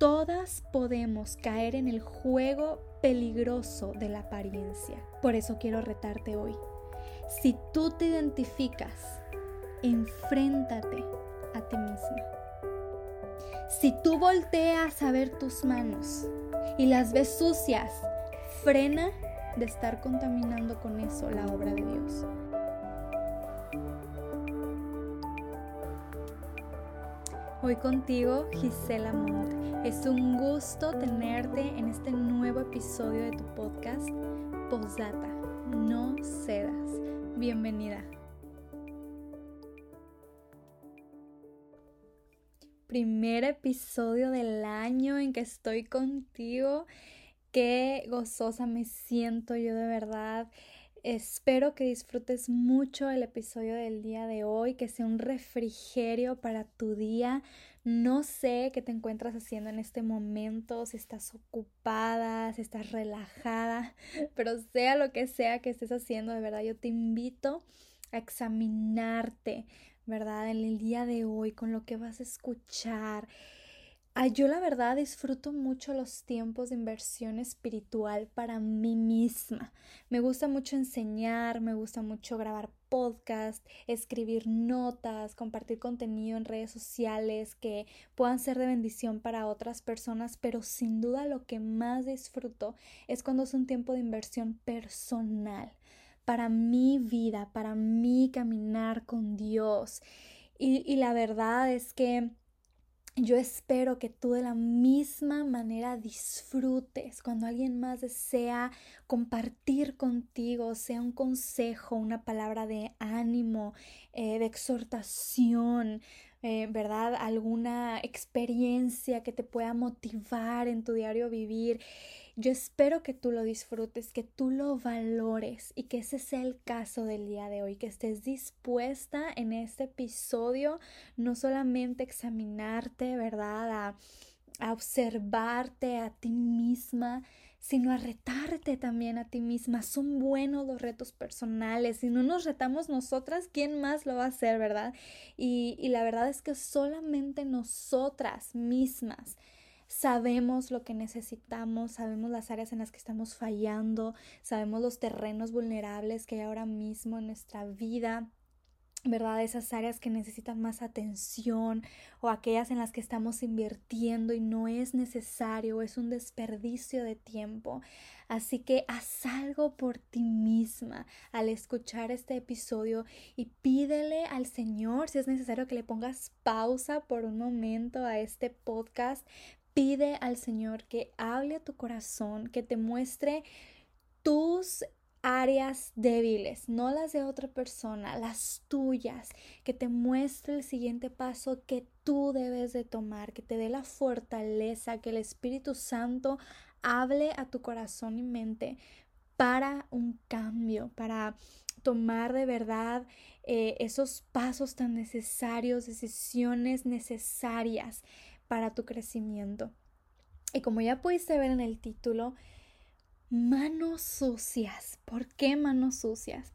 todas podemos caer en el juego peligroso de la apariencia. Por eso quiero retarte hoy. Si tú te identificas, enfréntate a ti misma. Si tú volteas a ver tus manos y las ves sucias, frena de estar contaminando con eso la obra de Dios. Hoy contigo, Gisela Montt. Es un gusto tenerte en este nuevo episodio de tu podcast, Posdata. No cedas. Bienvenida. Primer episodio del año en que estoy contigo. Qué gozosa me siento yo de verdad. Espero que disfrutes mucho el episodio del día de hoy, que sea un refrigerio para tu día. No sé qué te encuentras haciendo en este momento, si estás ocupada, si estás relajada, pero sea lo que sea que estés haciendo, de verdad yo te invito a examinarte, ¿verdad? En el día de hoy, con lo que vas a escuchar yo la verdad disfruto mucho los tiempos de inversión espiritual para mí misma. Me gusta mucho enseñar, me gusta mucho grabar podcast, escribir notas, compartir contenido en redes sociales que puedan ser de bendición para otras personas, pero sin duda lo que más disfruto es cuando es un tiempo de inversión personal para mi vida, para mi caminar con Dios. Y, y la verdad es que yo espero que tú de la misma manera disfrutes cuando alguien más desea compartir contigo, sea un consejo, una palabra de ánimo, eh, de exhortación, eh, ¿verdad? Alguna experiencia que te pueda motivar en tu diario vivir. Yo espero que tú lo disfrutes, que tú lo valores y que ese sea el caso del día de hoy, que estés dispuesta en este episodio no solamente examinarte, ¿verdad? A, observarte a ti misma, sino a retarte también a ti misma. Son buenos los retos personales. Si no nos retamos nosotras, ¿quién más lo va a hacer, verdad? Y la verdad es que solamente nosotras mismas sabemos lo que necesitamos, sabemos las áreas en las que estamos fallando, sabemos los terrenos vulnerables que hay ahora mismo en nuestra vida. ¿verdad? Esas áreas que necesitan más atención o aquellas en las que estamos invirtiendo y no es necesario, es un desperdicio de tiempo. Así que haz algo por ti misma al escuchar este episodio y pídele al Señor si es necesario que le pongas pausa por un momento a este podcast Pide al Señor que hable a tu corazón, que te muestre tus áreas débiles, no las de otra persona, las tuyas, que te muestre el siguiente paso que tú debes de tomar, que te dé la fortaleza, que el Espíritu Santo hable a tu corazón y mente para un cambio, para tomar de verdad eh, esos pasos tan necesarios, decisiones necesarias para tu crecimiento. Y como ya pudiste ver en el título, manos sucias. ¿Por qué manos sucias?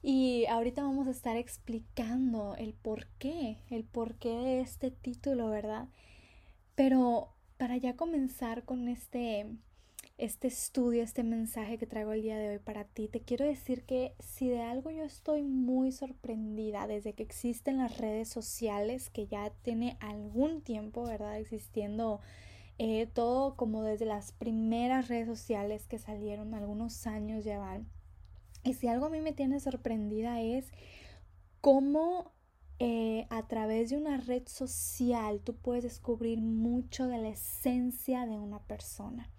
Y ahorita vamos a estar explicando el por qué, el por qué de este título, ¿verdad? Pero para ya comenzar con este este estudio, este mensaje que traigo el día de hoy para ti, te quiero decir que si de algo yo estoy muy sorprendida desde que existen las redes sociales, que ya tiene algún tiempo, ¿verdad? Existiendo eh, todo como desde las primeras redes sociales que salieron, algunos años ya van. Y si algo a mí me tiene sorprendida es cómo eh, a través de una red social tú puedes descubrir mucho de la esencia de una persona.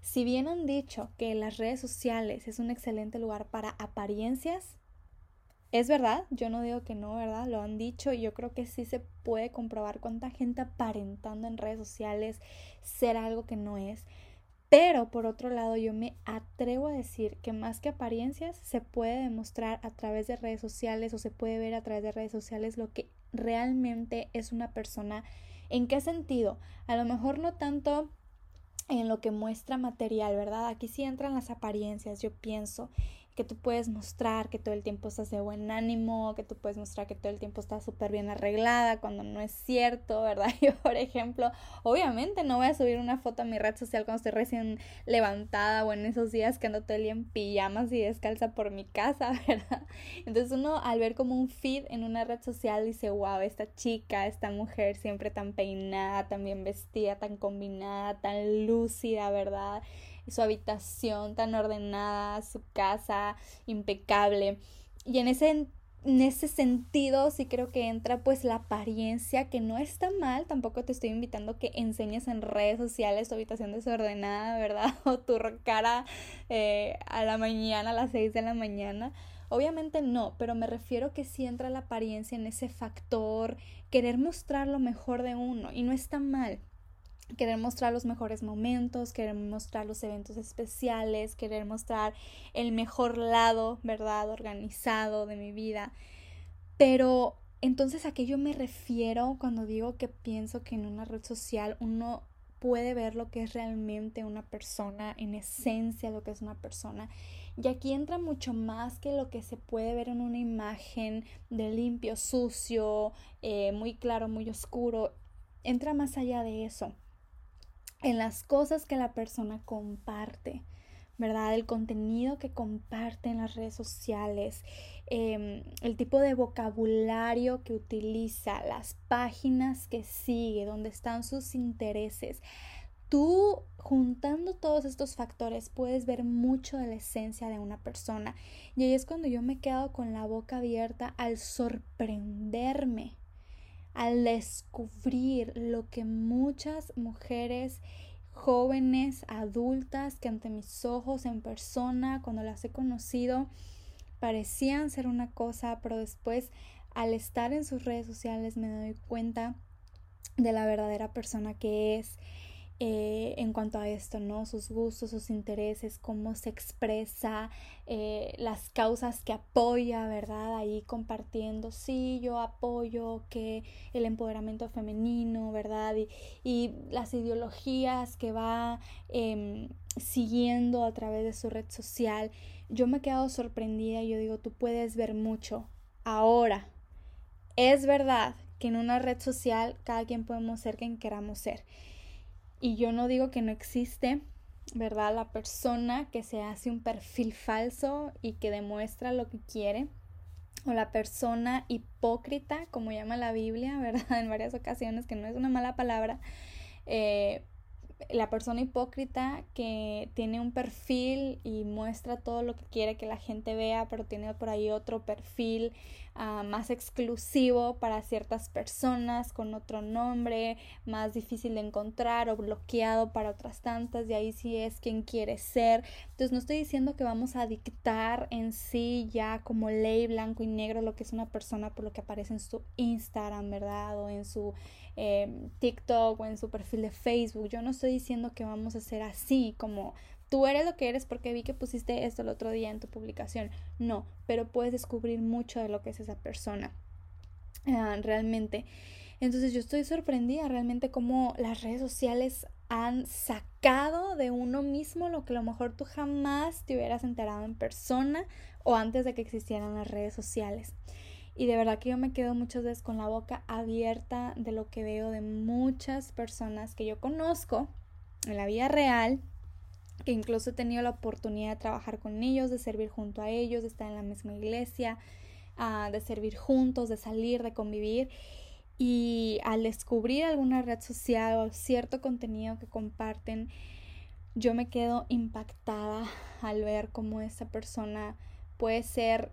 Si bien han dicho que las redes sociales es un excelente lugar para apariencias, es verdad, yo no digo que no, ¿verdad? Lo han dicho y yo creo que sí se puede comprobar cuánta gente aparentando en redes sociales ser algo que no es. Pero por otro lado, yo me atrevo a decir que más que apariencias se puede demostrar a través de redes sociales o se puede ver a través de redes sociales lo que realmente es una persona. ¿En qué sentido? A lo mejor no tanto en lo que muestra material, ¿verdad? Aquí sí entran las apariencias, yo pienso que tú puedes mostrar que todo el tiempo estás de buen ánimo, que tú puedes mostrar que todo el tiempo estás súper bien arreglada cuando no es cierto, ¿verdad? Yo, por ejemplo, obviamente no voy a subir una foto a mi red social cuando estoy recién levantada o en esos días que ando todo el día en pijamas y descalza por mi casa, ¿verdad? Entonces uno al ver como un feed en una red social dice, wow, esta chica, esta mujer siempre tan peinada, tan bien vestida, tan combinada, tan lúcida, ¿verdad? Su habitación tan ordenada, su casa impecable. Y en ese, en ese sentido sí creo que entra pues la apariencia que no está mal, tampoco te estoy invitando que enseñes en redes sociales tu habitación desordenada, ¿verdad? O tu cara eh, a la mañana, a las 6 de la mañana. Obviamente no, pero me refiero que sí entra la apariencia en ese factor, querer mostrar lo mejor de uno y no está mal querer mostrar los mejores momentos, querer mostrar los eventos especiales, querer mostrar el mejor lado, ¿verdad? Organizado de mi vida. Pero entonces a qué yo me refiero cuando digo que pienso que en una red social uno puede ver lo que es realmente una persona, en esencia lo que es una persona. Y aquí entra mucho más que lo que se puede ver en una imagen de limpio, sucio, eh, muy claro, muy oscuro. Entra más allá de eso en las cosas que la persona comparte, ¿verdad? El contenido que comparte en las redes sociales, em, el tipo de vocabulario que utiliza, las páginas que sigue, donde están sus intereses. Tú, juntando todos estos factores, puedes ver mucho de la esencia de una persona. Y ahí es cuando yo me quedo con la boca abierta al sorprenderme al descubrir lo que muchas mujeres jóvenes, adultas, que ante mis ojos en persona, cuando las he conocido, parecían ser una cosa, pero después al estar en sus redes sociales me doy cuenta de la verdadera persona que es eh, en cuanto a esto, ¿no? Sus gustos, sus intereses, cómo se expresa, eh, las causas que apoya, ¿verdad? Ahí compartiendo, sí, yo apoyo que el empoderamiento femenino, ¿verdad? Y, las ideologías que va em, siguiendo a través de su red social. Yo me he quedado sorprendida y yo digo, tú puedes ver mucho. Ahora, es verdad que en una red social cada quien podemos ser quien queramos ser. Y yo no digo que no existe, ¿verdad? La persona que se hace un perfil falso y que demuestra lo que quiere. O la persona hipócrita, como llama la Biblia, ¿verdad? En varias ocasiones, que no es una mala palabra. Eh, la persona hipócrita que tiene un perfil y muestra todo lo que quiere que la gente vea, pero tiene por ahí otro perfil Ah, más exclusivo para ciertas personas con otro nombre, más difícil de encontrar o bloqueado para otras tantas y ahí sí es quien quiere ser. Entonces no estoy diciendo que vamos a dictar en sí ya como ley blanco y negro lo que es una persona por lo que aparece en su Instagram, ¿verdad? O en su eh, TikTok o en su perfil de Facebook. Yo no estoy diciendo que vamos a ser así como tú eres lo que eres porque vi que pusiste esto el otro día en tu publicación. No, pero puedes descubrir mucho de lo que es esa persona. Ah, realmente. Entonces yo estoy sorprendida realmente cómo las redes sociales han sacado de uno mismo lo que a lo mejor tú jamás te hubieras enterado en persona o antes de que existieran las redes sociales. Y de verdad que yo me quedo muchas veces con la boca abierta de lo que veo de muchas personas que yo conozco en la vida real que incluso he tenido la oportunidad de trabajar con ellos, de servir junto a ellos, de estar en la misma iglesia, ah, de servir juntos, de salir, de convivir. Y al descubrir alguna red social o cierto contenido que comparten, yo me quedo impactada al ver cómo esa persona puede ser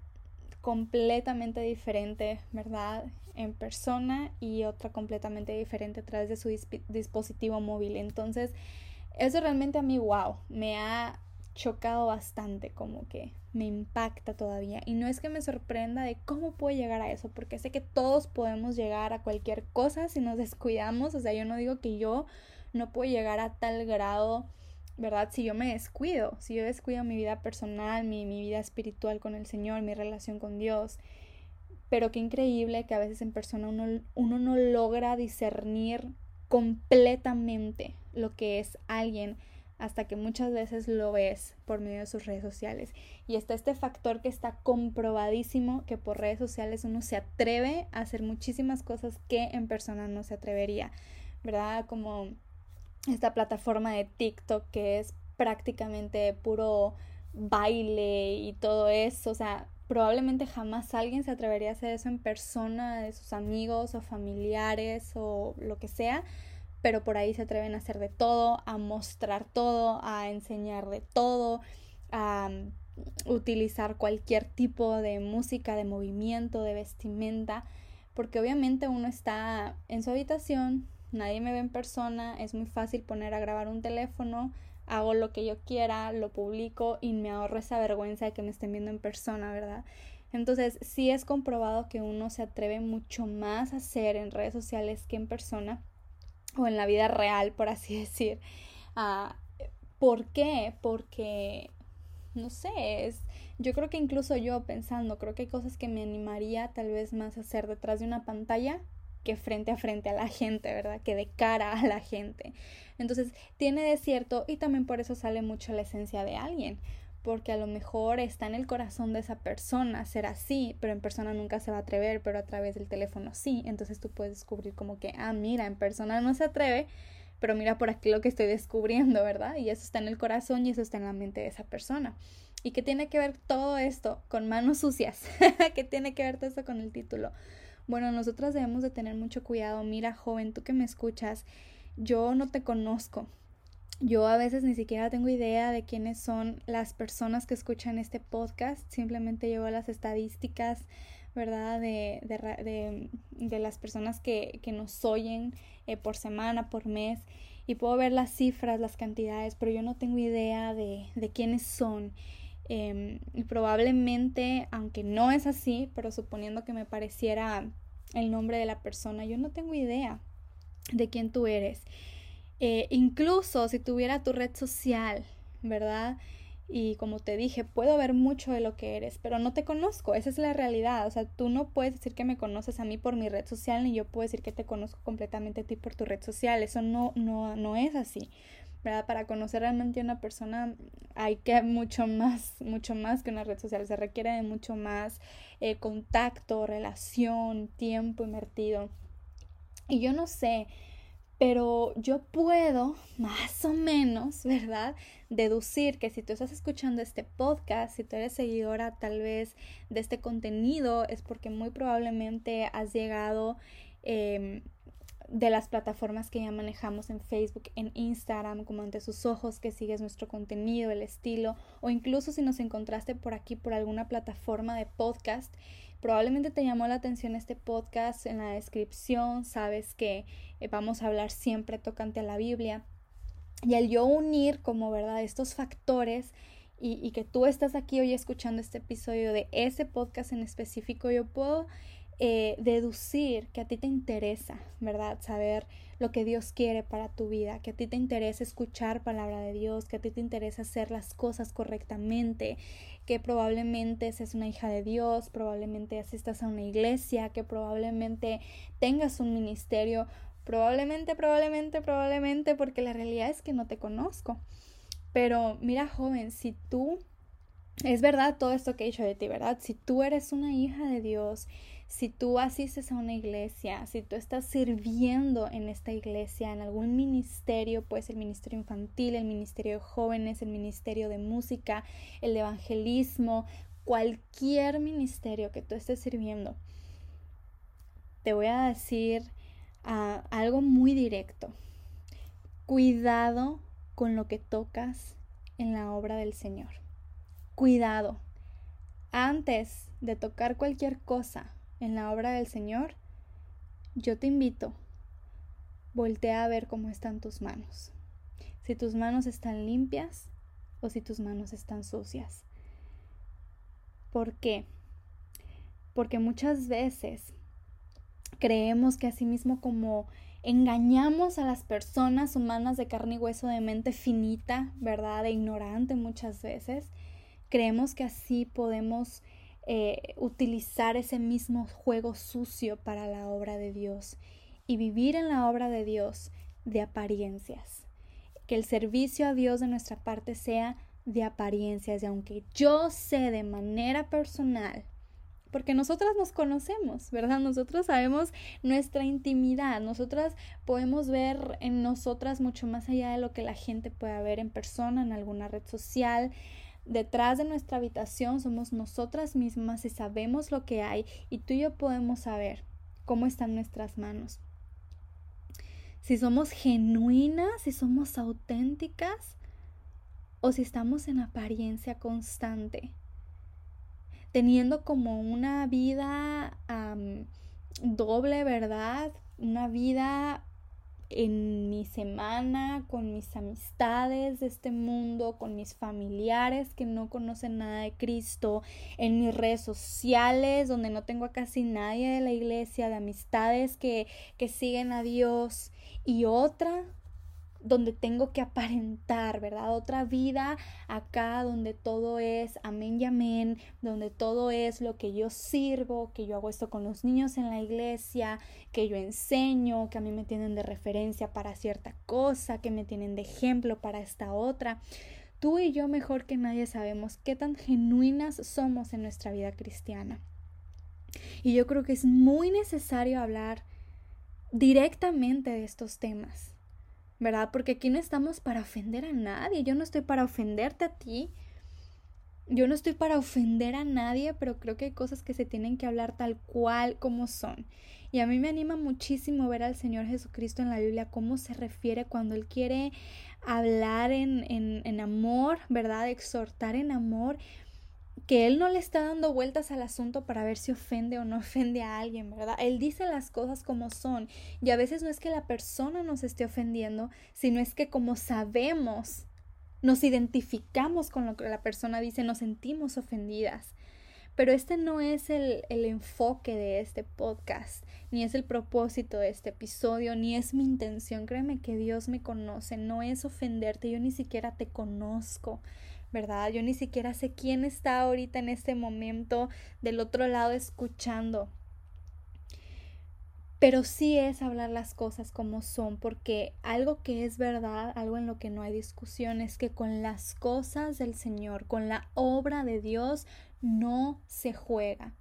completamente diferente, ¿verdad? En persona y otra completamente diferente a través de su dispositivo móvil. Entonces, eso realmente a mí, wow, me ha chocado bastante, como que me impacta todavía. Y no es que me sorprenda de cómo puedo llegar a eso, porque sé que todos podemos llegar a cualquier cosa si nos descuidamos. O sea, yo no digo que yo no puedo llegar a tal grado, ¿verdad? Si yo me descuido, si yo descuido mi vida personal, mi, mi vida espiritual con el Señor, mi relación con Dios. Pero qué increíble que a veces en persona uno, uno no logra discernir completamente lo que es alguien hasta que muchas veces lo ves por medio de sus redes sociales. Y está este factor que está comprobadísimo que por redes sociales uno se atreve a hacer muchísimas cosas que en persona no se atrevería, ¿verdad? Como esta plataforma de TikTok que es prácticamente puro baile y todo eso, o sea, probablemente jamás alguien se atrevería a hacer eso en persona de sus amigos o familiares o lo que sea, pero por ahí se atreven a hacer de todo, a mostrar todo, a enseñar de todo, a mm, utilizar cualquier tipo de música, de movimiento, de vestimenta, porque obviamente uno está en su habitación, nadie me ve en persona, es muy fácil poner a grabar un teléfono, hago lo que yo quiera, lo publico y me ahorro esa vergüenza de que me estén viendo en persona, ¿verdad? Entonces, sí es comprobado que uno se atreve mucho más a hacer en redes sociales que en persona o en la vida real, por así decir. Uh, ¿Por qué? Porque, no sé, es, yo creo que incluso yo pensando, creo que hay cosas que me animaría tal vez más a hacer detrás de una pantalla que frente a frente a la gente, ¿verdad? Que de cara a la gente. Entonces, tiene de cierto y también por eso sale mucho la esencia de alguien, porque a lo mejor está en el corazón de esa persona ser así, pero en persona nunca se va a atrever, pero a través del teléfono sí. Entonces tú puedes descubrir como que, ah, mira, en persona no se atreve, pero mira por aquí lo que estoy descubriendo, ¿verdad? Y eso está en el corazón y eso está en la mente de esa persona. ¿Y qué tiene que ver todo esto con manos sucias? ¿Qué tiene que ver todo esto con el título? Bueno, nosotras debemos de tener mucho cuidado. Mira, joven, tú que me escuchas, yo no te conozco, yo a veces ni siquiera tengo idea de quiénes son las personas que escuchan este podcast, simplemente llevo las estadísticas, ¿verdad? De, de, de, las personas que, que nos oyen eh, por semana, por mes, y puedo ver las cifras, las cantidades, pero yo no tengo idea de, de quiénes son. Em, y probablemente, aunque no es así, pero suponiendo que me pareciera el nombre de la persona, yo no tengo idea de quién tú eres. Eh, incluso si tuviera tu red social, ¿verdad? Y como te dije, puedo ver mucho de lo que eres, pero no te conozco, esa es la realidad. O sea, tú no puedes decir que me conoces a mí por mi red social, ni yo puedo decir que te conozco completamente a ti por tu red social. Eso no, no, no es así. ¿verdad? Para conocer realmente a una persona hay que mucho más, mucho más que una red social. Se requiere de mucho más eh, contacto, relación, tiempo invertido. Y yo no sé, pero yo puedo más o menos, ¿verdad? Deducir que si tú estás escuchando este podcast, si tú eres seguidora tal vez de este contenido, es porque muy probablemente has llegado em, de las plataformas que ya manejamos en Facebook, en Instagram, como ante sus ojos, que sigues nuestro contenido, el estilo, o incluso si nos encontraste por aquí por alguna plataforma de podcast Probablemente te llamó la atención este podcast en la descripción, sabes que eh, vamos a hablar siempre tocante a la Biblia. Y al yo unir como verdad estos factores y, y que tú estás aquí hoy escuchando este episodio de ese podcast en específico, yo puedo eh, deducir que a ti te interesa, ¿verdad? Saber lo que Dios quiere para tu vida, que a ti te interesa escuchar palabra de Dios, que a ti te interesa hacer las cosas correctamente, que probablemente seas una hija de Dios, probablemente asistas a una iglesia, que probablemente tengas un ministerio, probablemente, probablemente, probablemente, porque la realidad es que no te conozco. Pero mira, joven, si tú, es verdad todo esto que he dicho de ti, ¿verdad? Si tú eres una hija de Dios, si tú asistes a una iglesia, si tú estás sirviendo en esta iglesia, en algún ministerio, pues el ministerio infantil, el ministerio de jóvenes, el ministerio de música, el evangelismo, cualquier ministerio que tú estés sirviendo, te voy a decir ah, algo muy directo. Cuidado con lo que tocas en la obra del Señor. Cuidado. Antes de tocar cualquier cosa, en la obra del Señor, yo te invito, voltea a ver cómo están tus manos. Si tus manos están limpias o si tus manos están sucias. ¿Por qué? Porque muchas veces creemos que así mismo como engañamos a las personas humanas de carne y hueso de mente finita, ¿verdad? De ignorante muchas veces, creemos que así podemos eh, utilizar ese mismo juego sucio para la obra de Dios y vivir en la obra de Dios de apariencias. que el servicio a Dios de nuestra parte sea de apariencias, y aunque yo sé de manera personal, porque nosotras nos conocemos, ¿verdad? Nosotros sabemos nuestra intimidad, nosotras podemos ver en nosotras mucho más allá de lo que la gente pueda ver en persona, en alguna red social. Detrás de nuestra habitación somos nosotras mismas y sabemos lo que hay y tú y yo podemos saber cómo están nuestras manos. Si somos genuinas, si somos auténticas o si estamos en apariencia constante teniendo como una vida doble, ¿verdad? Una vida en mi semana, con mis amistades de este mundo, con mis familiares que no conocen nada de Cristo, en mis redes sociales donde no tengo a casi nadie de la iglesia, de amistades que, que siguen a Dios. Y otra donde tengo que aparentar, ¿verdad? Otra vida acá donde todo es amén y amén, donde todo es lo que yo sirvo, que yo hago esto con los niños en la iglesia, que yo enseño, que a mí me tienen de referencia para cierta cosa, que me tienen de ejemplo para esta otra. Tú y yo mejor que nadie sabemos qué tan genuinas somos en nuestra vida cristiana. Y yo creo que es muy necesario hablar directamente de estos temas ¿verdad? Porque aquí no estamos para ofender a nadie. Yo no estoy para ofenderte a ti. Yo no estoy para ofender a nadie, pero creo que hay cosas que se tienen que hablar tal cual como son. Y a mí me anima muchísimo ver al Señor Jesucristo en la Biblia, cómo se refiere cuando Él quiere hablar en, en, en amor, ¿verdad? Exhortar en amor que él no le está dando vueltas al asunto para ver si ofende o no ofende a alguien, ¿verdad? Él dice las cosas como son y a veces no es que la persona nos esté ofendiendo, sino es que como sabemos, nos identificamos con lo que la persona dice, nos sentimos ofendidas. Pero este no es el, el enfoque de este podcast, ni es el propósito de este episodio, ni es mi intención. Créeme que Dios me conoce, no es ofenderte, yo ni siquiera te conozco. ¿Verdad? Yo ni siquiera sé quién está ahorita en este momento del otro lado escuchando. Pero sí es hablar las cosas como son, porque algo que es verdad, algo en lo que no hay discusión, es que con las cosas del Señor, con la obra de Dios, no se juega.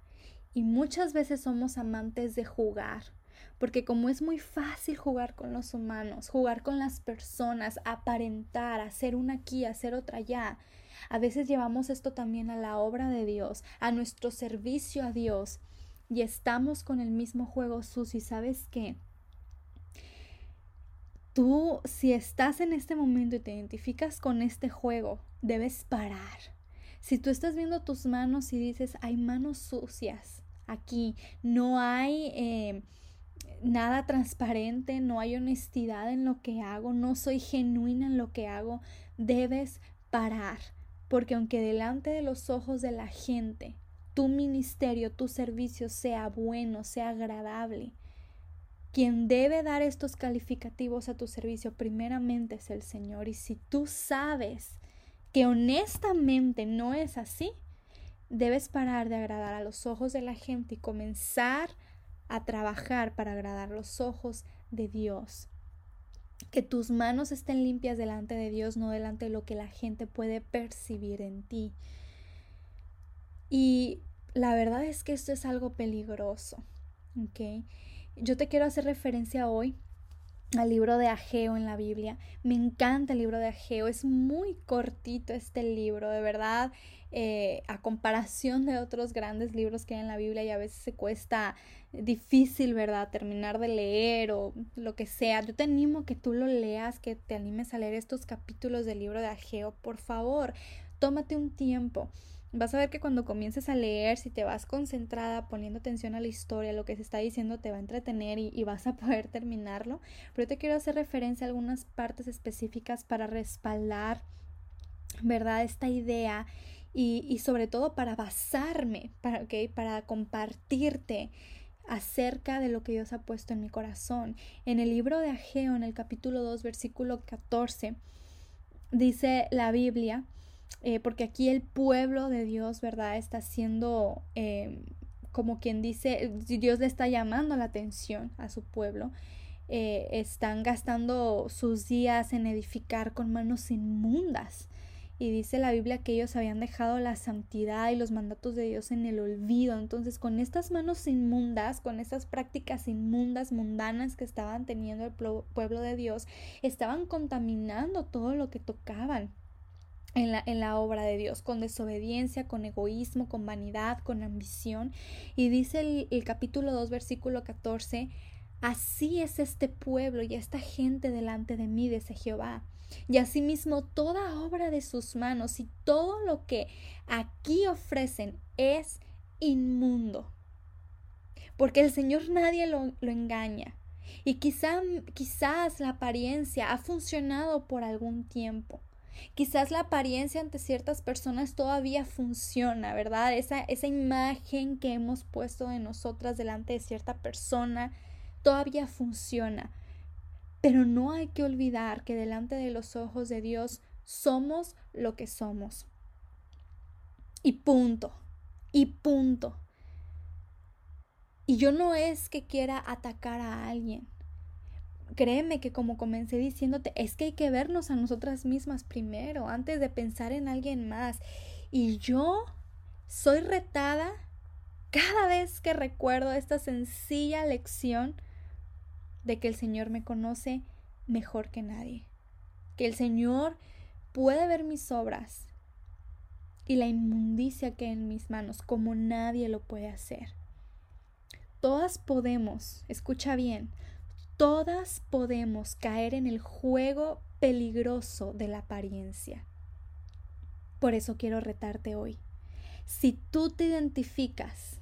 Y muchas veces somos amantes de jugar, porque como es muy fácil jugar con los humanos, jugar con las personas, aparentar, hacer una aquí, hacer otra allá, a veces llevamos esto también a la obra de Dios, a nuestro servicio a Dios, y estamos con el mismo juego sucio. ¿Y sabes qué? Tú, si estás en este momento y te identificas con este juego, debes parar. Si tú estás viendo tus manos y dices, hay manos sucias aquí, no hay eh, nada transparente, no hay honestidad en lo que hago, no soy genuina en lo que hago, debes parar porque aunque delante de los ojos de la gente tu ministerio, tu servicio sea bueno, sea agradable, quien debe dar estos calificativos a tu servicio primeramente es el Señor. Y si tú sabes que honestamente no es así, debes parar de agradar a los ojos de la gente y comenzar a trabajar para agradar los ojos de Dios que tus manos estén limpias delante de Dios, no delante de lo que la gente puede percibir en ti. Y la verdad es que esto es algo peligroso, ¿ok? Yo te quiero hacer referencia hoy al libro de Ageo en la Biblia. Me encanta el libro de Ageo, es muy cortito este libro, de verdad, eh, a comparación de otros grandes libros que hay en la Biblia y a veces se cuesta difícil, ¿verdad? Terminar de leer o lo que sea. Yo te animo que tú lo leas, que te animes a leer estos capítulos del libro de Ageo, por favor, tómate un tiempo. Vas a ver que cuando comiences a leer, si te vas concentrada, poniendo atención a la historia, lo que se está diciendo, te va a entretener y, vas a poder terminarlo. Pero yo te quiero hacer referencia a algunas partes específicas para respaldar, ¿verdad? Esta idea y, sobre todo para basarme, para, para compartirte acerca de lo que Dios ha puesto en mi corazón. En el libro de Ageo, en el capítulo 2, versículo 14, dice la Biblia, eh, porque aquí el pueblo de Dios, ¿verdad? Está siendo em, como quien dice, Dios le está llamando la atención a su pueblo. eh, están gastando sus días en edificar con manos inmundas. Y dice la Biblia que ellos habían dejado la santidad y los mandatos de Dios en el olvido. Entonces, con estas manos inmundas, con estas prácticas inmundas, mundanas que estaban teniendo el pueblo de Dios, estaban contaminando todo lo que tocaban. En la, en la, obra de Dios, con desobediencia, con egoísmo, con vanidad, con ambición. Y dice el, capítulo 2, versículo 14, Así es este pueblo y esta gente delante de mí, dice Jehová. Y asimismo toda obra de sus manos y todo lo que aquí ofrecen es inmundo. Porque el Señor nadie lo, lo engaña. Y quizá, quizás la apariencia ha funcionado por algún tiempo. Quizás la apariencia ante ciertas personas todavía funciona, ¿verdad? Esa, esa imagen que hemos puesto de nosotras delante de cierta persona todavía funciona. Pero no hay que olvidar que delante de los ojos de Dios somos lo que somos. Y punto. Y punto. Y yo no es que quiera atacar a alguien. Créeme que como comencé diciéndote, es que hay que vernos a nosotras mismas primero, antes de pensar en alguien más. Y yo soy retada cada vez que recuerdo esta sencilla lección de que el Señor me conoce mejor que nadie, que el Señor puede ver mis obras y la inmundicia que hay en mis manos como nadie lo puede hacer. Todas podemos, escucha bien, todas podemos caer en el juego peligroso de la apariencia. Por eso quiero retarte hoy. Si tú te identificas,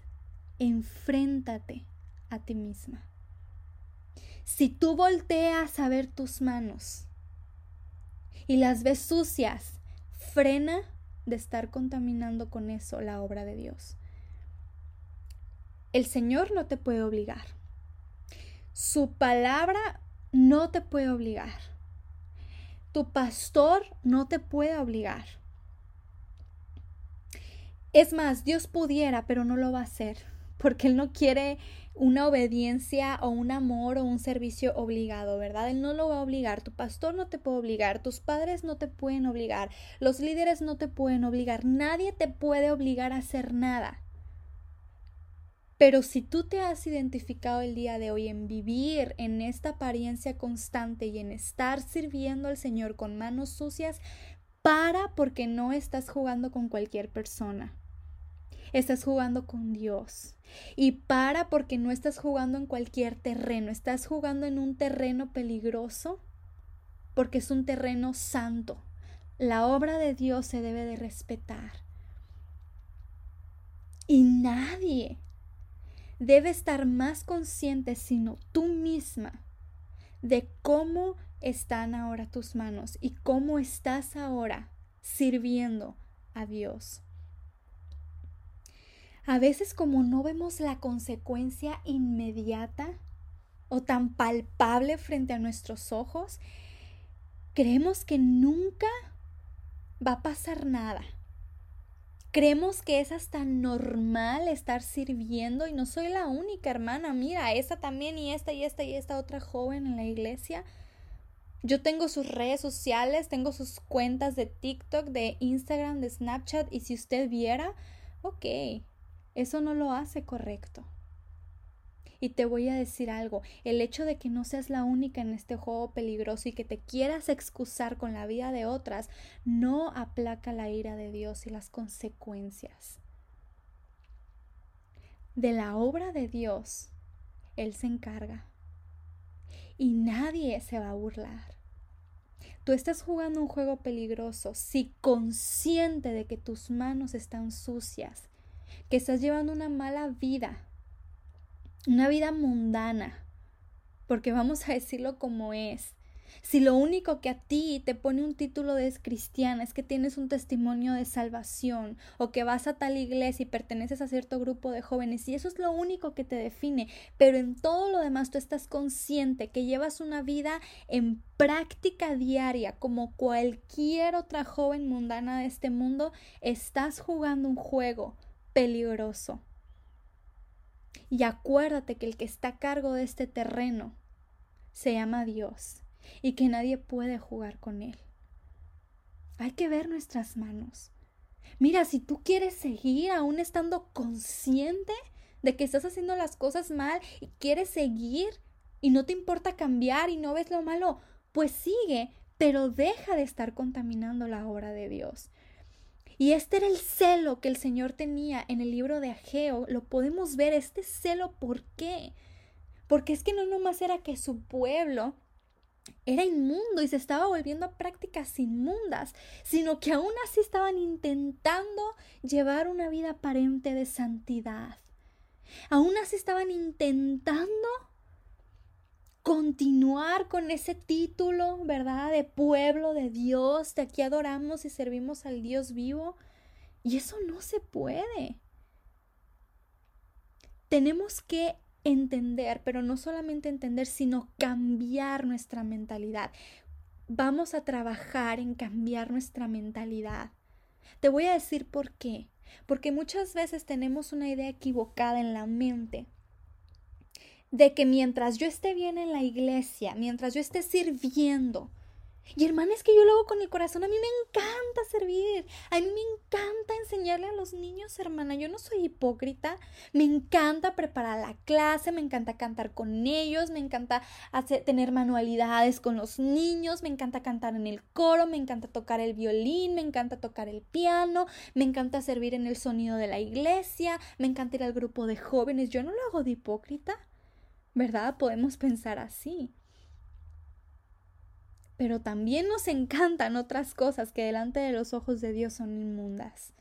enfréntate a ti misma. Si tú volteas a ver tus manos y las ves sucias, frena de estar contaminando con eso la obra de Dios. El Señor no te puede obligar. Su palabra no te puede obligar. Tu pastor no te puede obligar. Es más, Dios pudiera, pero no lo va a hacer, porque Él no quiere una obediencia o un amor o un servicio obligado, ¿verdad? Él no lo va a obligar, tu pastor no te puede obligar, tus padres no te pueden obligar, los líderes no te pueden obligar, nadie te puede obligar a hacer nada. Pero si tú te has identificado el día de hoy en vivir en esta apariencia constante y en estar sirviendo al Señor con manos sucias, para porque no estás jugando con cualquier persona estás jugando con Dios. Y para porque no estás jugando en cualquier terreno, estás jugando en un terreno peligroso porque es un terreno santo. La obra de Dios se debe de respetar. Y nadie debe estar más consciente sino tú misma de cómo están ahora tus manos y cómo estás ahora sirviendo a Dios. A veces como no vemos la consecuencia inmediata o tan palpable frente a nuestros ojos, creemos que nunca va a pasar nada. Creemos que es hasta normal estar sirviendo y no soy la única hermana. Mira, esta también y esta y esta y esta otra joven en la iglesia. Yo tengo sus redes sociales, tengo sus cuentas de TikTok, de Instagram, de Snapchat y si usted viera, ok, eso no lo hace correcto. Y te voy a decir algo, el hecho de que no seas la única en este juego peligroso y que te quieras excusar con la vida de otras, no aplaca la ira de Dios y las consecuencias. De la obra de Dios, Él se encarga. Y nadie se va a burlar. Tú estás jugando un juego peligroso si consciente de que tus manos están sucias que estás llevando una mala vida, una vida mundana, porque vamos a decirlo como es. Si lo único que a ti te pone un título de cristiana es que tienes un testimonio de salvación o que vas a tal iglesia y perteneces a cierto grupo de jóvenes y eso es lo único que te define, pero en todo lo demás tú estás consciente que llevas una vida en práctica diaria como cualquier otra joven mundana de este mundo, estás jugando un juego peligroso. Y acuérdate que el que está a cargo de este terreno se llama Dios y que nadie puede jugar con él. Hay que ver nuestras manos. Mira, si tú quieres seguir aún estando consciente de que estás haciendo las cosas mal y quieres seguir y no te importa cambiar y no ves lo malo, pues sigue, pero deja de estar contaminando la obra de Dios. Y este era el celo que el Señor tenía en el libro de Ageo. Lo podemos ver, este celo, ¿por qué? Porque es que no nomás era que su pueblo era inmundo y se estaba volviendo a prácticas inmundas, sino que aún así estaban intentando llevar una vida aparente de santidad. Aún así estaban intentando continuar con ese título, ¿verdad? De pueblo de Dios, de aquí adoramos y servimos al Dios vivo. Y eso no se puede. Tenemos que entender, pero no solamente entender, sino cambiar nuestra mentalidad. Vamos a trabajar en cambiar nuestra mentalidad. Te voy a decir por qué. Porque muchas veces tenemos una idea equivocada en la mente de que mientras yo esté bien en la iglesia, mientras yo esté sirviendo, y hermana, es que yo lo hago con el corazón. A mí me encanta servir. A mí me encanta enseñarle a los niños, hermana. Yo no soy hipócrita. Me encanta preparar la clase, me encanta cantar con ellos, me encanta hacer, tener manualidades con los niños, me encanta cantar en el coro, me encanta tocar el violín, me encanta tocar el piano, me encanta servir en el sonido de la iglesia, me encanta ir al grupo de jóvenes. Yo no lo hago de hipócrita. ¿Verdad? Podemos pensar así pero también nos encantan otras cosas que delante de los ojos de Dios son inmundas.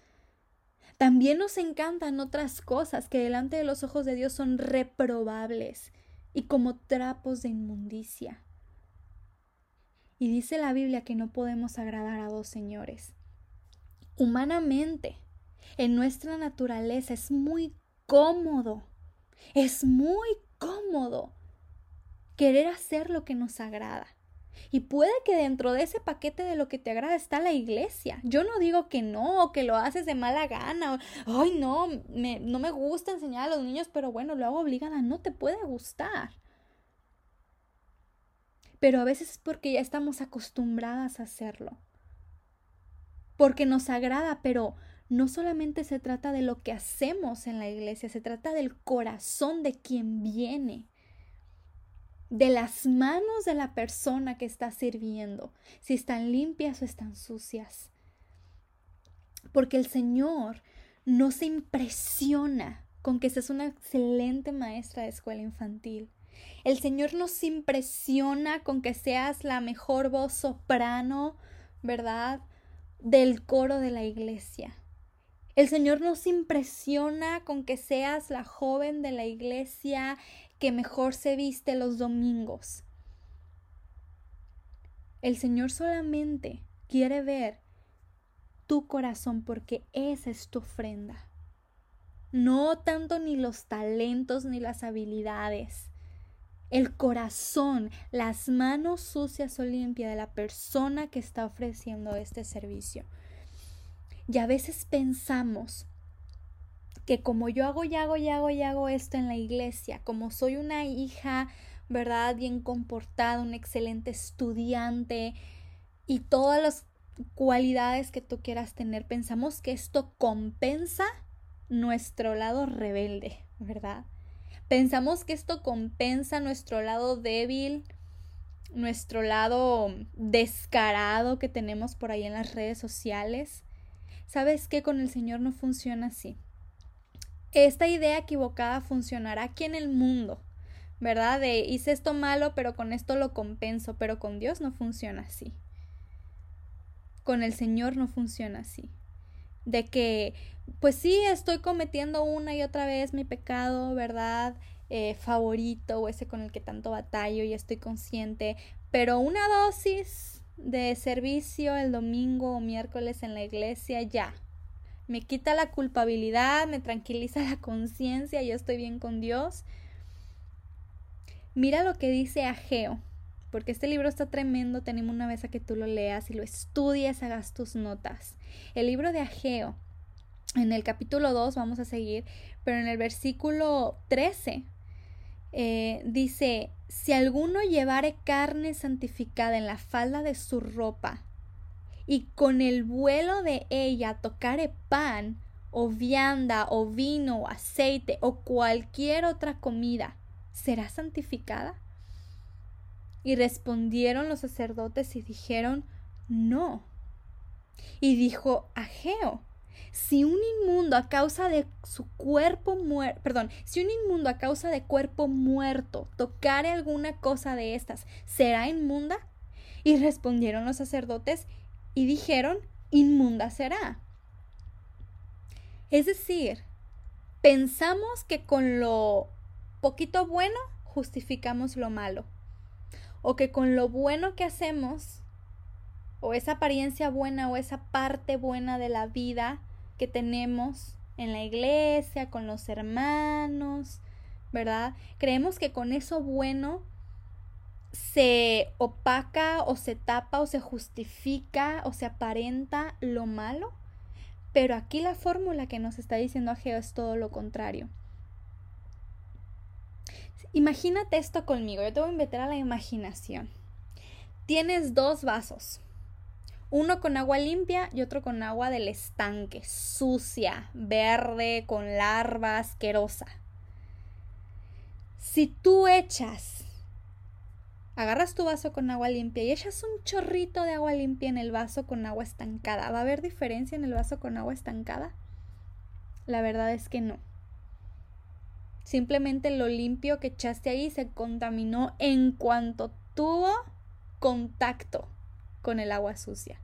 También nos encantan otras cosas que delante de los ojos de Dios son reprobables y como trapos de inmundicia. Y dice la Biblia que no podemos agradar a dos señores. Humanamente, en nuestra naturaleza es muy cómodo, es muy cómodo querer hacer lo que nos agrada. Y puede que dentro de ese paquete de lo que te agrada está la iglesia. Yo no digo que no, o que lo haces de mala gana. Ay, no, me, no me gusta enseñar a los niños, pero bueno, lo hago obligada. No te puede gustar. Pero a veces es porque ya estamos acostumbradas a hacerlo. Porque nos agrada, pero no solamente se trata de lo que hacemos en la iglesia, se trata del corazón de quien viene de las manos de la persona que está sirviendo, si están limpias o están sucias. Porque el Señor no se impresiona con que seas una excelente maestra de escuela infantil. El Señor no se impresiona con que seas la mejor voz soprano, ¿verdad? Del coro de la iglesia. El Señor no se impresiona con que seas la joven de la iglesia que mejor se viste los domingos. El Señor solamente quiere ver tu corazón porque esa es tu ofrenda. No tanto ni los talentos ni las habilidades. El corazón, las manos sucias o limpias de la persona que está ofreciendo este servicio. Y a veces pensamos que como yo hago y hago y hago y hago esto en la iglesia, como soy una hija, ¿verdad? Bien comportada, un excelente estudiante y todas las cualidades que tú quieras tener, pensamos que esto compensa nuestro lado rebelde, ¿verdad? Pensamos que esto compensa nuestro lado débil, nuestro lado descarado que tenemos por ahí en las redes sociales. ¿Sabes qué? Con el Señor no funciona así esta idea equivocada funcionará aquí en el mundo, ¿verdad? De hice esto malo, pero con esto lo compenso, pero con Dios no funciona así. Con el Señor no funciona así. De que, pues sí, estoy cometiendo una y otra vez mi pecado, ¿verdad? Eh, favorito o ese con el que tanto batallo y estoy consciente, pero una dosis de servicio el domingo o miércoles en la iglesia ya, me quita la culpabilidad, me tranquiliza la conciencia, yo estoy bien con Dios. Mira lo que dice Ageo, porque este libro está tremendo, tenemos una vez a que tú lo leas y lo estudies, hagas tus notas. El libro de Ageo, en el capítulo 2 vamos a seguir, pero en el versículo 13 eh, dice, si alguno llevare carne santificada en la falda de su ropa, y con el vuelo de ella tocare pan, o vianda, o vino, o aceite, o cualquier otra comida, ¿será santificada? Y respondieron los sacerdotes y dijeron, no. Y dijo Ageo, si un inmundo a causa de su cuerpo muerto, perdón, si un inmundo a causa de cuerpo muerto tocare alguna cosa de estas, ¿será inmunda? Y respondieron los sacerdotes y dijeron, inmunda será. Es decir, pensamos que con lo poquito bueno justificamos lo malo, o que con lo bueno que hacemos, o esa apariencia buena o esa parte buena de la vida que tenemos en la iglesia, con los hermanos, ¿verdad? Creemos que con eso bueno se opaca o se tapa o se justifica o se aparenta lo malo. Pero aquí la fórmula que nos está diciendo Ageo es todo lo contrario. Imagínate esto conmigo, yo te voy a invitar a la imaginación. Tienes dos vasos, uno con agua limpia y otro con agua del estanque, sucia, verde, con larva asquerosa. Si tú echas Agarras tu vaso con agua limpia y echas un chorrito de agua limpia en el vaso con agua estancada. ¿Va a haber diferencia en el vaso con agua estancada? La verdad es que no. Simplemente lo limpio que echaste ahí se contaminó en cuanto tuvo contacto con el agua sucia.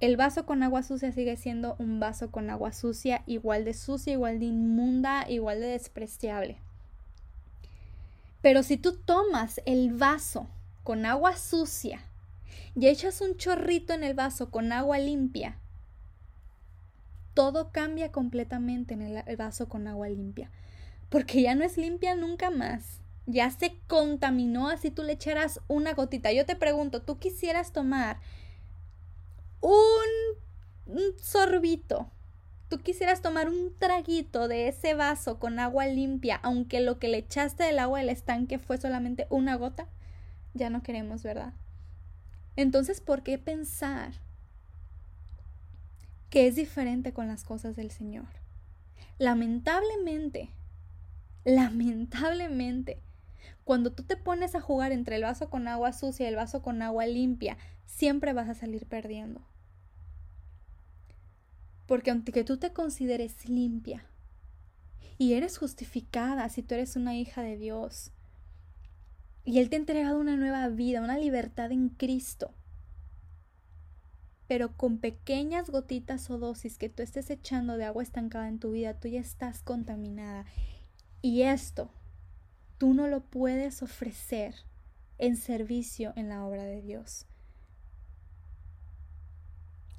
El vaso con agua sucia sigue siendo un vaso con agua sucia, igual de sucia, igual de inmunda, igual de despreciable. Pero si tú tomas el vaso con agua sucia y echas un chorrito en el vaso con agua limpia, todo cambia completamente en el vaso con agua limpia, porque ya no es limpia nunca más. Ya se contaminó así tú le echaras una gotita. Yo te pregunto, ¿tú quisieras tomar un, sorbito tú quisieras tomar un traguito de ese vaso con agua limpia, aunque lo que le echaste del agua del estanque fue solamente una gota, ya no queremos, ¿verdad? Entonces, ¿por qué pensar que es diferente con las cosas del Señor? Lamentablemente, lamentablemente, cuando tú te pones a jugar entre el vaso con agua sucia y el vaso con agua limpia, siempre vas a salir perdiendo. Porque aunque tú te consideres limpia y eres justificada si tú eres una hija de Dios, y Él te ha entregado una nueva vida, una libertad en Cristo, pero con pequeñas gotitas o dosis que tú estés echando de agua estancada en tu vida, tú ya estás contaminada. Y esto tú no lo puedes ofrecer en servicio en la obra de Dios.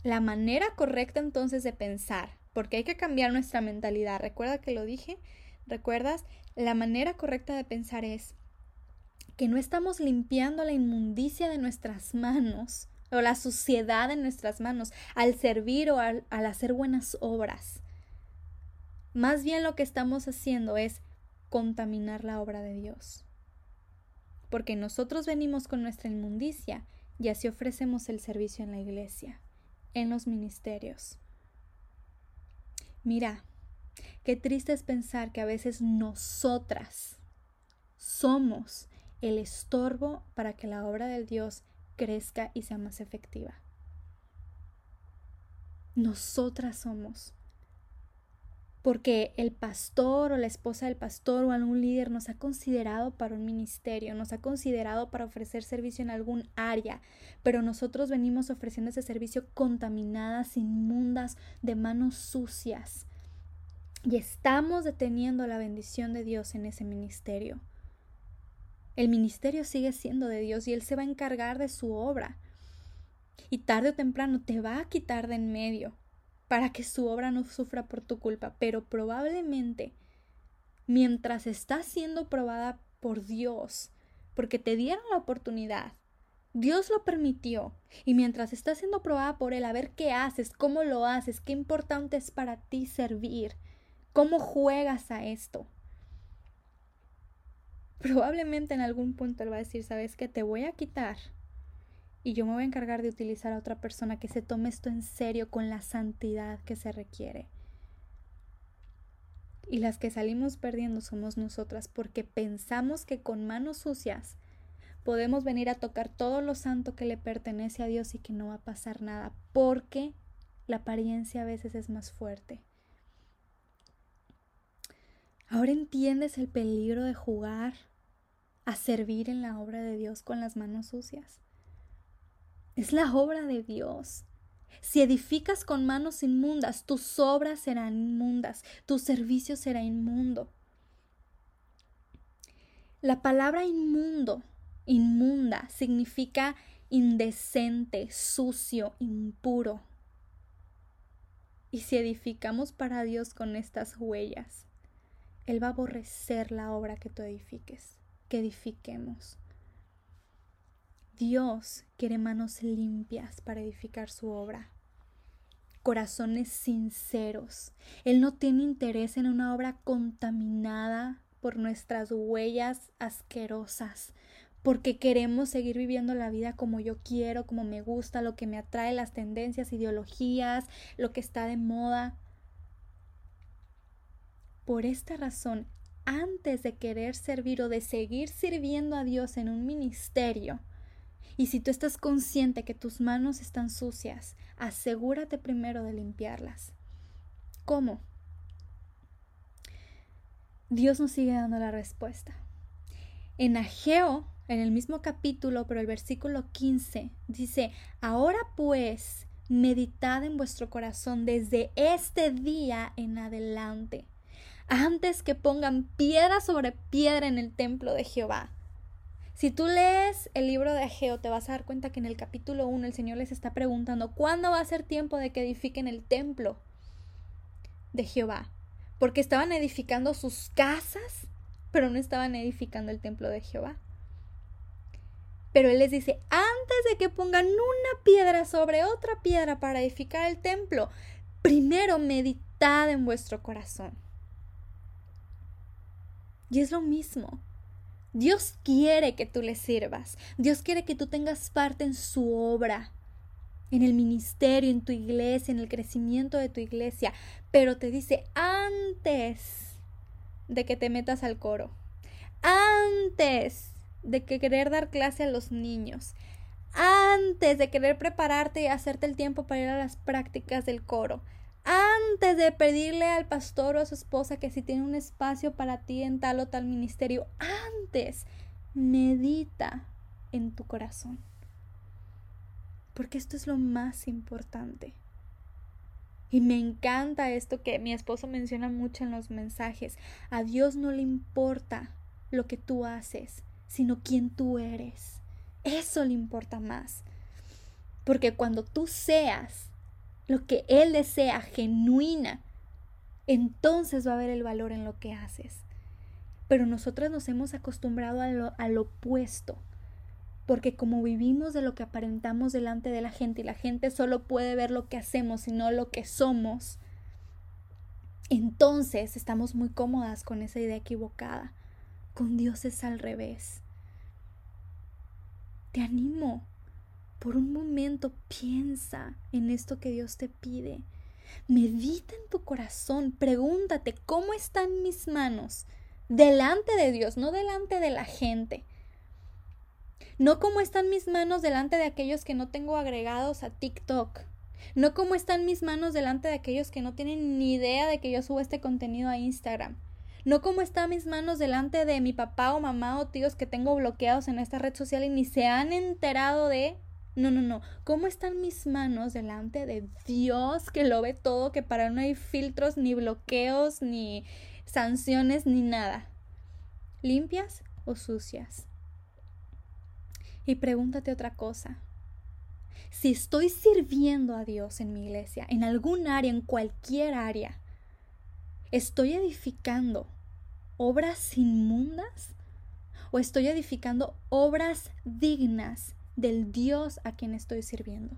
La manera correcta entonces de pensar, porque hay que cambiar nuestra mentalidad. Recuerda que lo dije, recuerdas, la manera correcta de pensar es que no estamos limpiando la inmundicia de nuestras manos o la suciedad de nuestras manos al servir o al, al hacer buenas obras. Más bien lo que estamos haciendo es contaminar la obra de Dios. Porque nosotros venimos con nuestra inmundicia y así ofrecemos el servicio en la iglesia en los ministerios. Mira, qué triste es pensar que a veces nosotras somos el estorbo para que la obra del Dios crezca y sea más efectiva. Nosotras somos porque el pastor o la esposa del pastor o algún líder nos ha considerado para un ministerio, nos ha considerado para ofrecer servicio en algún área, pero nosotros venimos ofreciendo ese servicio contaminadas, inmundas, de manos sucias. Y estamos deteniendo la bendición de Dios en ese ministerio. El ministerio sigue siendo de Dios y Él se va a encargar de su obra. Y tarde o temprano te va a quitar de en medio para que su obra no sufra por tu culpa, pero probablemente mientras está siendo probada por Dios, porque te dieron la oportunidad, Dios lo permitió, y mientras está siendo probada por Él, a ver qué haces, cómo lo haces, qué importante es para ti servir, cómo juegas a esto. probablemente en algún punto Él va a decir, sabes que te voy a quitar y yo me voy a encargar de utilizar a otra persona que se tome esto en serio con la santidad que se requiere. Y las que salimos perdiendo somos nosotras porque pensamos que con manos sucias podemos venir a tocar todo lo santo que le pertenece a Dios y que no va a pasar nada porque la apariencia a veces es más fuerte. Ahora entiendes el peligro de jugar a servir en la obra de Dios con las manos sucias. Es la obra de Dios. Si edificas con manos inmundas, tus obras serán inmundas, tu servicio será inmundo. La palabra inmundo, inmunda, significa indecente, sucio, impuro. Y si edificamos para Dios con estas huellas, Él va a aborrecer la obra que tú edifiques, que edifiquemos. Dios quiere manos limpias para edificar su obra, corazones sinceros. Él no tiene interés en una obra contaminada por nuestras huellas asquerosas, porque queremos seguir viviendo la vida como yo quiero, como me gusta, lo que me atrae, las tendencias, ideologías, lo que está de moda. Por esta razón, antes de querer servir o de seguir sirviendo a Dios en un ministerio, y si tú estás consciente que tus manos están sucias, asegúrate primero de limpiarlas. ¿Cómo? Dios nos sigue dando la respuesta. En Ageo, en el mismo capítulo, pero el versículo 15, dice, ahora pues, meditad en vuestro corazón desde este día en adelante, antes que pongan piedra sobre piedra en el templo de Jehová si tú lees el libro de Ageo, te vas a dar cuenta que en el capítulo 1 el Señor les está preguntando, ¿cuándo va a ser tiempo de que edifiquen el templo de Jehová? Porque estaban edificando sus casas, pero no estaban edificando el templo de Jehová. Pero Él les dice, antes de que pongan una piedra sobre otra piedra para edificar el templo, primero meditad en vuestro corazón. Y es lo mismo. Dios quiere que tú le sirvas. Dios quiere que tú tengas parte en su obra, en el ministerio, en tu iglesia, en el crecimiento de tu iglesia. Pero te dice antes de que te metas al coro, antes de que querer dar clase a los niños, antes de querer prepararte y hacerte el tiempo para ir a las prácticas del coro, antes de pedirle al pastor o a su esposa que si tiene un espacio para ti en tal o tal ministerio, antes medita en tu corazón. Porque esto es lo más importante. Y me encanta esto que mi esposo menciona mucho en los mensajes. A Dios no le importa lo que tú haces, sino quién tú eres. Eso le importa más. Porque cuando tú seas lo que Él desea genuina, entonces va a haber el valor en lo que haces. Pero nosotras nos hemos acostumbrado a lo, al opuesto, porque como vivimos de lo que aparentamos delante de la gente y la gente solo puede ver lo que hacemos y no lo que somos, entonces estamos muy cómodas con esa idea equivocada. Con Dios es al revés. Te animo por un momento piensa en esto que Dios te pide. Medita en tu corazón, pregúntate cómo están mis manos delante de Dios, no delante de la gente. No cómo están mis manos delante de aquellos que no tengo agregados a TikTok. No cómo están mis manos delante de aquellos que no tienen ni idea de que yo subo este contenido a Instagram. No cómo están mis manos delante de mi papá o mamá o tíos que tengo bloqueados en esta red social y ni se han enterado de no, no, no. ¿Cómo están mis manos delante de Dios que lo ve todo, que para no hay filtros, ni bloqueos, ni sanciones, ni nada? ¿Limpias o sucias? Y pregúntate otra cosa. Si estoy sirviendo a Dios en mi iglesia, en algún área, en cualquier área, ¿estoy edificando obras inmundas? ¿O estoy edificando obras dignas del Dios a quien estoy sirviendo.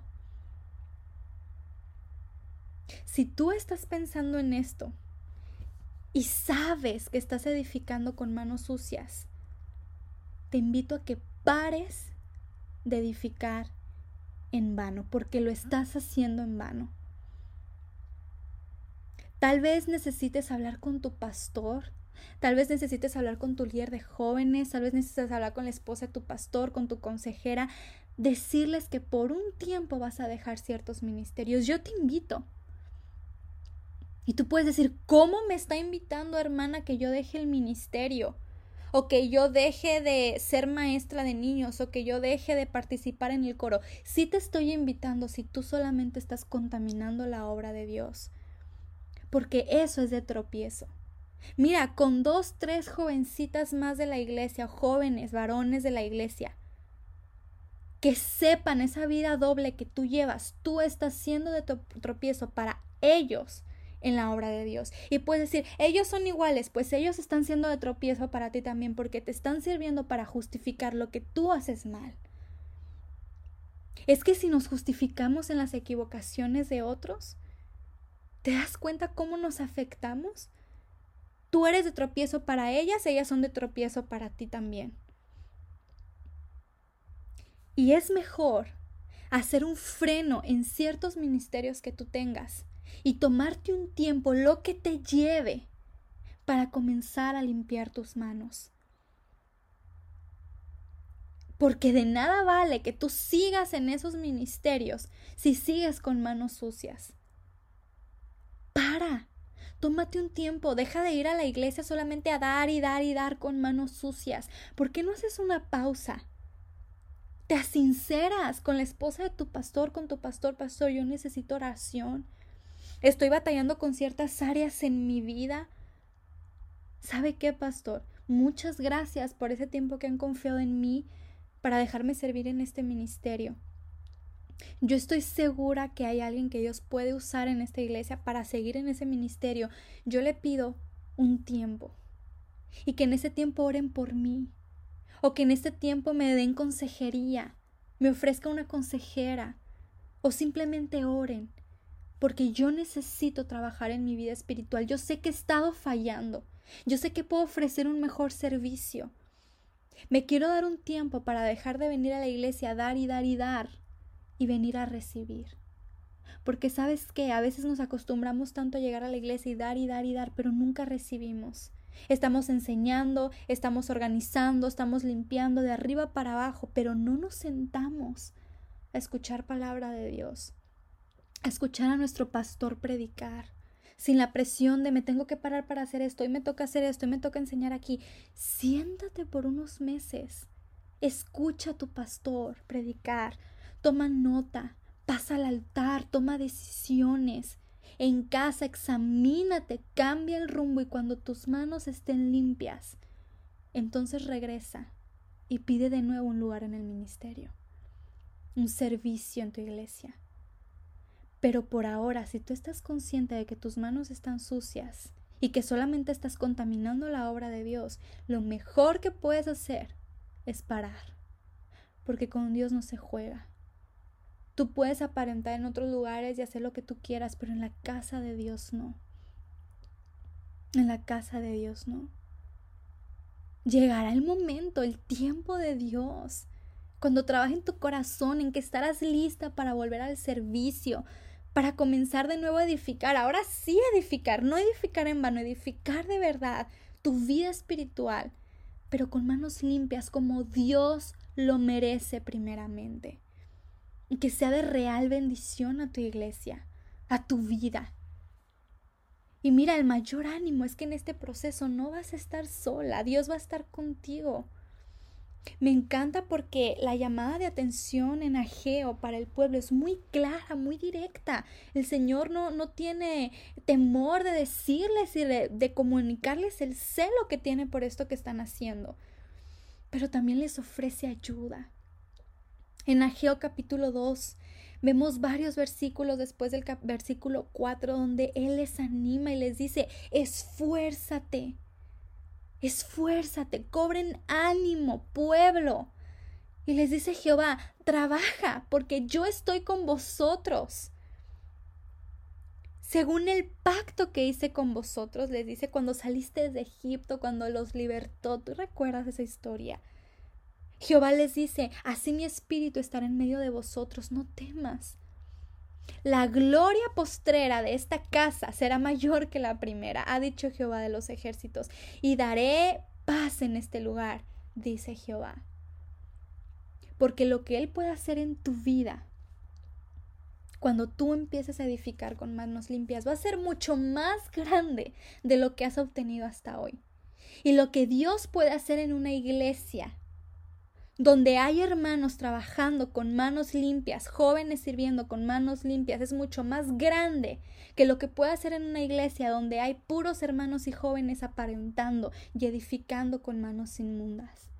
Si tú estás pensando en esto y sabes que estás edificando con manos sucias, te invito a que pares de edificar en vano, porque lo estás haciendo en vano. Tal vez necesites hablar con tu pastor, tal vez necesites hablar con tu líder de jóvenes, tal vez necesites hablar con la esposa de tu pastor, con tu consejera, decirles que por un tiempo vas a dejar ciertos ministerios. Yo te invito. Y tú puedes decir, ¿cómo me está invitando hermana que yo deje el ministerio? o que yo deje de ser maestra de niños o que yo deje de participar en el coro. Sí te estoy invitando si tú solamente estás contaminando la obra de Dios porque eso es de tropiezo. Mira, con dos, tres jovencitas más de la iglesia, jóvenes, varones de la iglesia, que sepan esa vida doble que tú llevas, tú estás siendo de tropiezo para ellos en la obra de Dios. Y puedes decir, ellos son iguales, pues ellos están siendo de tropiezo para ti también, porque te están sirviendo para justificar lo que tú haces mal. Es que si nos justificamos en las equivocaciones de otros, ¿Te das cuenta cómo nos afectamos? Tú eres de tropiezo para ellas, ellas son de tropiezo para ti también. Y es mejor hacer un freno en ciertos ministerios que tú tengas y tomarte un tiempo, lo que te lleve, para comenzar a limpiar tus manos. Porque de nada vale que tú sigas en esos ministerios si sigues con manos sucias. Para. Tómate un tiempo, deja de ir a la iglesia solamente a dar y dar y dar con manos sucias. ¿Por qué no haces una pausa? Te asinceras con la esposa de tu pastor, con tu pastor, pastor, yo necesito oración. Estoy batallando con ciertas áreas en mi vida. ¿Sabe qué, pastor? Muchas gracias por ese tiempo que han confiado en mí para dejarme servir en este ministerio. Yo estoy segura que hay alguien que Dios puede usar en esta iglesia para seguir en ese ministerio. Yo le pido un tiempo y que en ese tiempo oren por mí o que en este tiempo me den consejería, me ofrezca una consejera o simplemente oren porque yo necesito trabajar en mi vida espiritual. Yo sé que he estado fallando. Yo sé que puedo ofrecer un mejor servicio. Me quiero dar un tiempo para dejar de venir a la iglesia a dar y dar y dar y venir a recibir. Porque sabes que a veces nos acostumbramos tanto a llegar a la iglesia y dar y dar y dar, pero nunca recibimos. Estamos enseñando, estamos organizando, estamos limpiando de arriba para abajo, pero no nos sentamos a escuchar palabra de Dios, a escuchar a nuestro pastor predicar, sin la presión de me tengo que parar para hacer esto y me toca hacer esto y me toca enseñar aquí. Siéntate por unos meses, escucha a tu pastor predicar, toma nota, pasa al altar, toma decisiones. En casa examínate, cambia el rumbo y cuando tus manos estén limpias, entonces regresa y pide de nuevo un lugar en el ministerio, un servicio en tu iglesia. Pero por ahora, si tú estás consciente de que tus manos están sucias y que solamente estás contaminando la obra de Dios, lo mejor que puedes hacer es parar, porque con Dios no se juega. Tú puedes aparentar en otros lugares y hacer lo que tú quieras, pero en la casa de Dios no. En la casa de Dios no. Llegará el momento, el tiempo de Dios, cuando trabaje en tu corazón, en que estarás lista para volver al servicio, para comenzar de nuevo a edificar. Ahora sí edificar, no edificar en vano, edificar de verdad tu vida espiritual, pero con manos limpias como Dios lo merece primeramente y que sea de real bendición a tu iglesia, a tu vida. Y mira, el mayor ánimo es que en este proceso no vas a estar sola, Dios va a estar contigo. Me encanta porque la llamada de atención en Ageo para el pueblo es muy clara, muy directa. El Señor no, no tiene temor de decirles y de, de comunicarles el celo que tiene por esto que están haciendo. Pero también les ofrece ayuda. En Ageo capítulo 2 vemos varios versículos después del versículo 4 donde Él les anima y les dice, esfuérzate, esfuérzate, cobren ánimo, pueblo. Y les dice Jehová, trabaja, porque yo estoy con vosotros. Según el pacto que hice con vosotros, les dice cuando saliste de Egipto, cuando los libertó, tú recuerdas esa historia Jehová les dice, así mi espíritu estará en medio de vosotros, no temas. La gloria postrera de esta casa será mayor que la primera, ha dicho Jehová de los ejércitos, y daré paz en este lugar, dice Jehová. Porque lo que Él puede hacer en tu vida, cuando tú empieces a edificar con manos limpias, va a ser mucho más grande de lo que has obtenido hasta hoy. Y lo que Dios puede hacer en una iglesia donde hay hermanos trabajando con manos limpias, jóvenes sirviendo con manos limpias, es mucho más grande que lo que puede hacer en una iglesia donde hay puros hermanos y jóvenes aparentando y edificando con manos inmundas.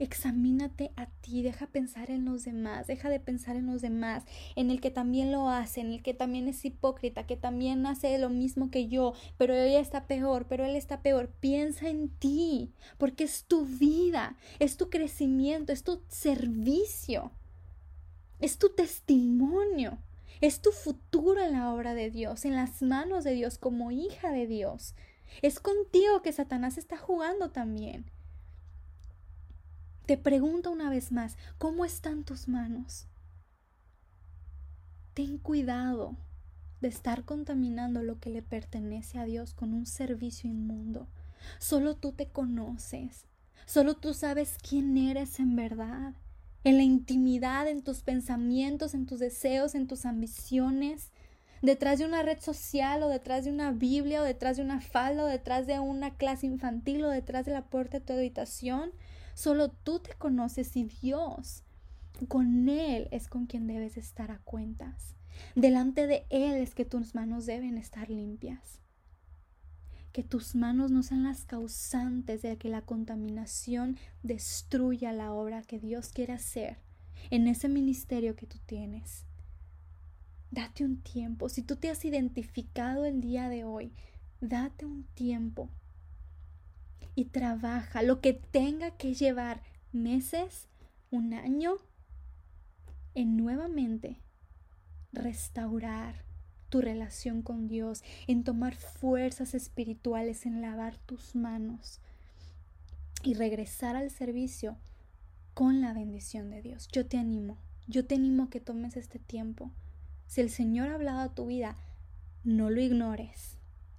Examínate a ti, deja pensar en los demás, deja de pensar en los demás, en el que también lo hace, en el que también es hipócrita, que también hace lo mismo que yo, pero ella está peor, pero él está peor. Piensa en ti, porque es tu vida, es tu crecimiento, es tu servicio, es tu testimonio, es tu futuro en la obra de Dios, en las manos de Dios como hija de Dios. Es contigo que Satanás está jugando también. Te pregunto una vez más, ¿cómo están tus manos? Ten cuidado de estar contaminando lo que le pertenece a Dios con un servicio inmundo. Solo tú te conoces, solo tú sabes quién eres en verdad, en la intimidad, en tus pensamientos, en tus deseos, en tus ambiciones, detrás de una red social o detrás de una Biblia o detrás de una falda o detrás de una clase infantil o detrás de la puerta de tu habitación Solo tú te conoces y Dios. Con Él es con quien debes estar a cuentas. Delante de Él es que tus manos deben estar limpias. Que tus manos no sean las causantes de que la contaminación destruya la obra que Dios quiere hacer en ese ministerio que tú tienes. Date un tiempo. Si tú te has identificado el día de hoy, date un tiempo y trabaja lo que tenga que llevar meses, un año, en nuevamente restaurar tu relación con Dios, en tomar fuerzas espirituales, en lavar tus manos y regresar al servicio con la bendición de Dios. Yo te animo, yo te animo que tomes este tiempo. Si el Señor ha hablado a tu vida, no lo ignores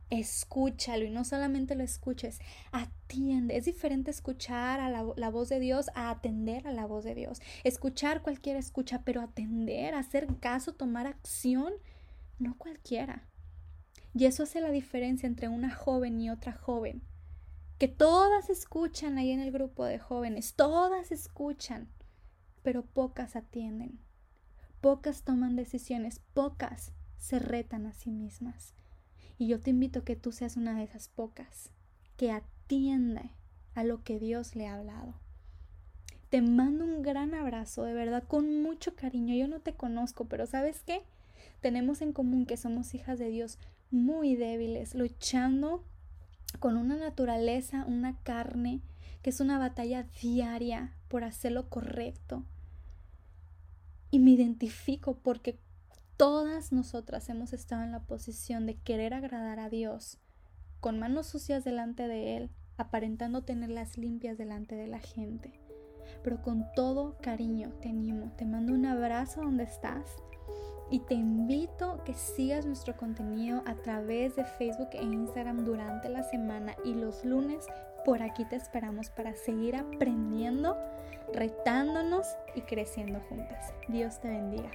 escúchalo y no solamente lo escuches, atiende. Es diferente escuchar a la, voz de Dios a atender a la voz de Dios. Escuchar cualquiera escucha, pero atender, hacer caso, tomar acción, no cualquiera. Y eso hace la diferencia entre una joven y otra joven. Que todas escuchan ahí en el grupo de jóvenes, todas escuchan, pero pocas atienden. Pocas toman decisiones, pocas se retan a sí mismas. Y yo te invito a que tú seas una de esas pocas que atiende a lo que Dios le ha hablado. Te mando un gran abrazo, de verdad, con mucho cariño. Yo no te conozco, pero ¿sabes qué? Tenemos en común que somos hijas de Dios muy débiles, luchando con una naturaleza, una carne, que es una batalla diaria por hacer lo correcto. Y me identifico porque Todas nosotras hemos estado en la posición de querer agradar a Dios, con manos sucias delante de Él, aparentando tenerlas limpias delante de la gente. Pero con todo cariño te animo, te mando un abrazo donde estás y te invito que sigas nuestro contenido a través de Facebook e Instagram durante la semana y los lunes por aquí te esperamos para seguir aprendiendo, retándonos y creciendo juntas. Dios te bendiga.